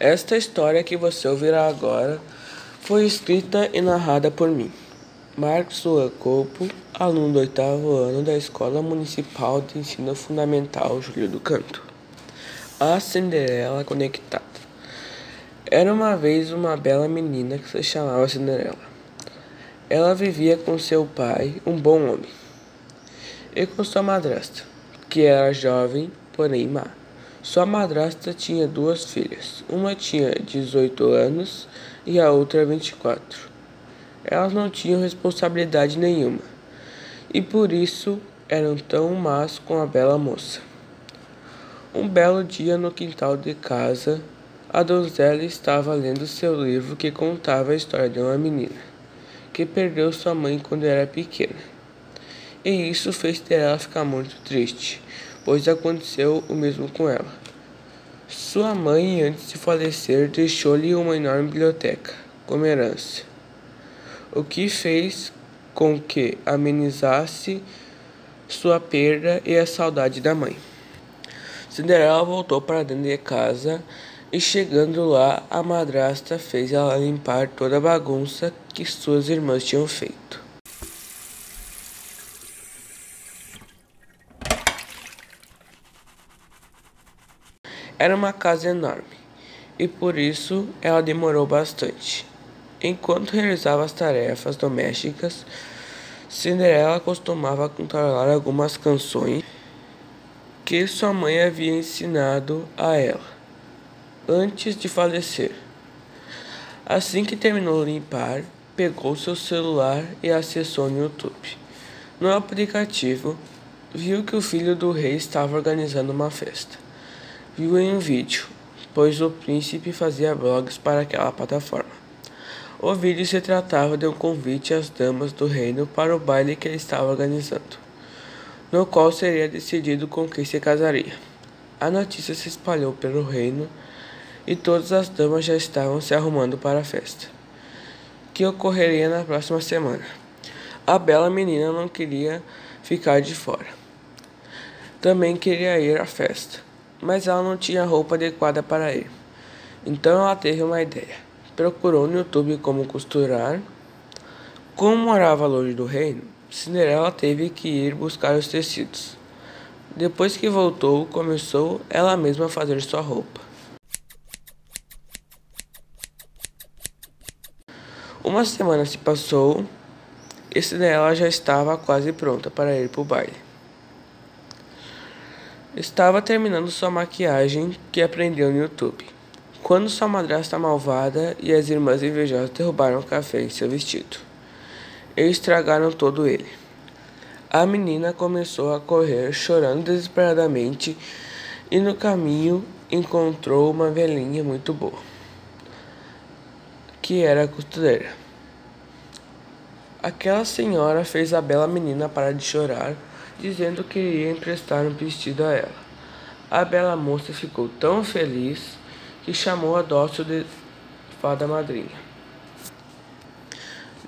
Esta história que você ouvirá agora foi escrita e narrada por mim, Marcos Suacopo, aluno do oitavo ano da Escola Municipal de Ensino Fundamental Júlio do Canto. A Cinderela Conectada. Era uma vez uma bela menina que se chamava Cinderela. Ela vivia com seu pai, um bom homem, e com sua madrasta, que era jovem, porém má. Sua madrasta tinha duas filhas. Uma tinha 18 anos e a outra 24. Elas não tinham responsabilidade nenhuma e por isso eram tão más com a bela moça. Um belo dia no quintal de casa, a donzela estava lendo seu livro que contava a história de uma menina que perdeu sua mãe quando era pequena. E isso fez ela ficar muito triste pois aconteceu o mesmo com ela. Sua mãe, antes de falecer, deixou-lhe uma enorme biblioteca como herança, o que fez com que amenizasse sua perda e a saudade da mãe. Cinderela voltou para dentro de casa e, chegando lá, a madrasta fez ela limpar toda a bagunça que suas irmãs tinham feito. Era uma casa enorme e por isso ela demorou bastante. Enquanto realizava as tarefas domésticas, Cinderela costumava cantarolar algumas canções que sua mãe havia ensinado a ela antes de falecer. Assim que terminou de limpar, pegou seu celular e acessou no YouTube. No aplicativo, viu que o filho do rei estava organizando uma festa viu em um vídeo, pois o príncipe fazia blogs para aquela plataforma. O vídeo se tratava de um convite às damas do reino para o baile que ele estava organizando, no qual seria decidido com quem se casaria. A notícia se espalhou pelo reino e todas as damas já estavam se arrumando para a festa, que ocorreria na próxima semana. A bela menina não queria ficar de fora. Também queria ir à festa mas ela não tinha roupa adequada para ir. Então ela teve uma ideia. Procurou no YouTube como costurar. Como morava longe do reino, Cinderela teve que ir buscar os tecidos. Depois que voltou, começou ela mesma a fazer sua roupa. Uma semana se passou e Cinderela já estava quase pronta para ir para o baile. Estava terminando sua maquiagem que aprendeu no YouTube. Quando sua madrasta malvada e as irmãs invejosas derrubaram o café em seu vestido. E estragaram todo ele. A menina começou a correr, chorando desesperadamente, e no caminho encontrou uma velhinha muito boa, que era costureira. Aquela senhora fez a bela menina parar de chorar dizendo que iria emprestar um vestido a ela. A bela moça ficou tão feliz que chamou a dócil de fada madrinha.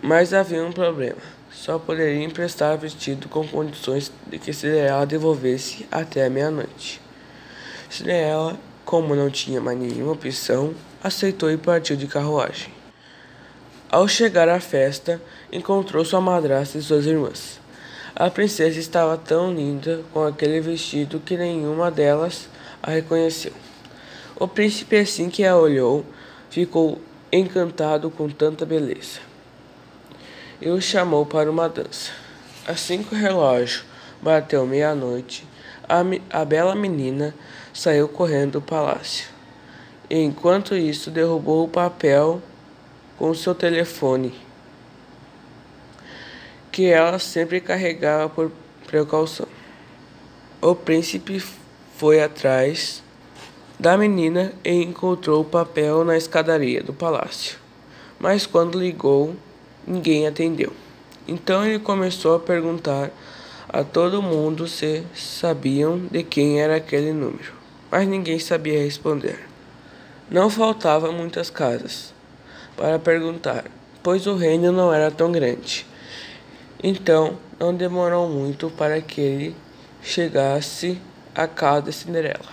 Mas havia um problema. Só poderia emprestar o vestido com condições de que Cinderela devolvesse até a meia-noite. Cinderela, como não tinha mais nenhuma opção, aceitou e partiu de carruagem. Ao chegar à festa, encontrou sua madrasta e suas irmãs. A princesa estava tão linda com aquele vestido que nenhuma delas a reconheceu. O príncipe, assim que a olhou, ficou encantado com tanta beleza e o chamou para uma dança. Assim que o relógio bateu meia-noite, a, a bela menina saiu correndo do palácio. Enquanto isso, derrubou o papel com seu telefone que ela sempre carregava por precaução. O príncipe foi atrás da menina e encontrou o papel na escadaria do palácio. Mas quando ligou, ninguém atendeu. Então ele começou a perguntar a todo mundo se sabiam de quem era aquele número, mas ninguém sabia responder. Não faltavam muitas casas para perguntar, pois o reino não era tão grande. Então, não demorou muito para que ele chegasse à casa de Cinderela.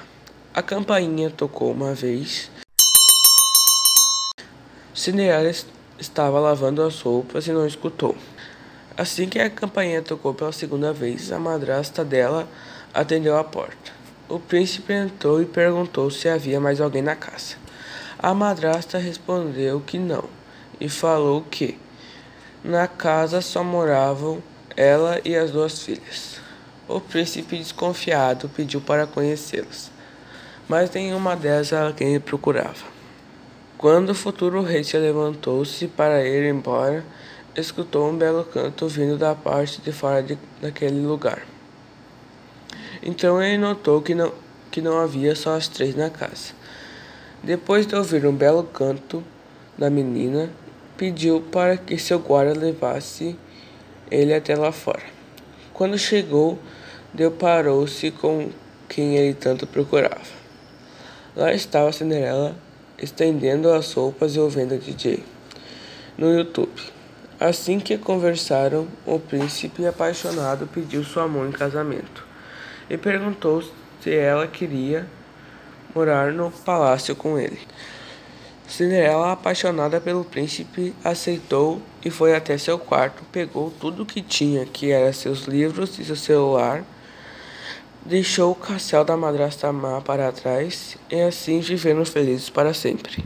A campainha tocou uma vez Cinderela estava lavando as roupas e não escutou. Assim que a campainha tocou pela segunda vez, a madrasta dela atendeu a porta. O príncipe entrou e perguntou se havia mais alguém na casa. A madrasta respondeu que não e falou que na casa só moravam ela e as duas filhas. O príncipe, desconfiado, pediu para conhecê-las, mas nenhuma delas era quem ele procurava. Quando o futuro rei se levantou-se para ir embora, escutou um belo canto vindo da parte de fora de, daquele lugar. Então ele notou que não, que não havia só as três na casa. Depois de ouvir um belo canto da menina, pediu para que seu guarda levasse ele até lá fora. Quando chegou, deparou-se com quem ele tanto procurava. Lá estava Cinderela estendendo as roupas e ouvindo DJ no YouTube. Assim que conversaram, o príncipe apaixonado pediu sua mão em casamento e perguntou se ela queria morar no palácio com ele. Cinderela, apaixonada pelo príncipe, aceitou e foi até seu quarto, pegou tudo que tinha, que eram seus livros e seu celular, deixou o castelo da madrasta má para trás e assim viveram felizes para sempre.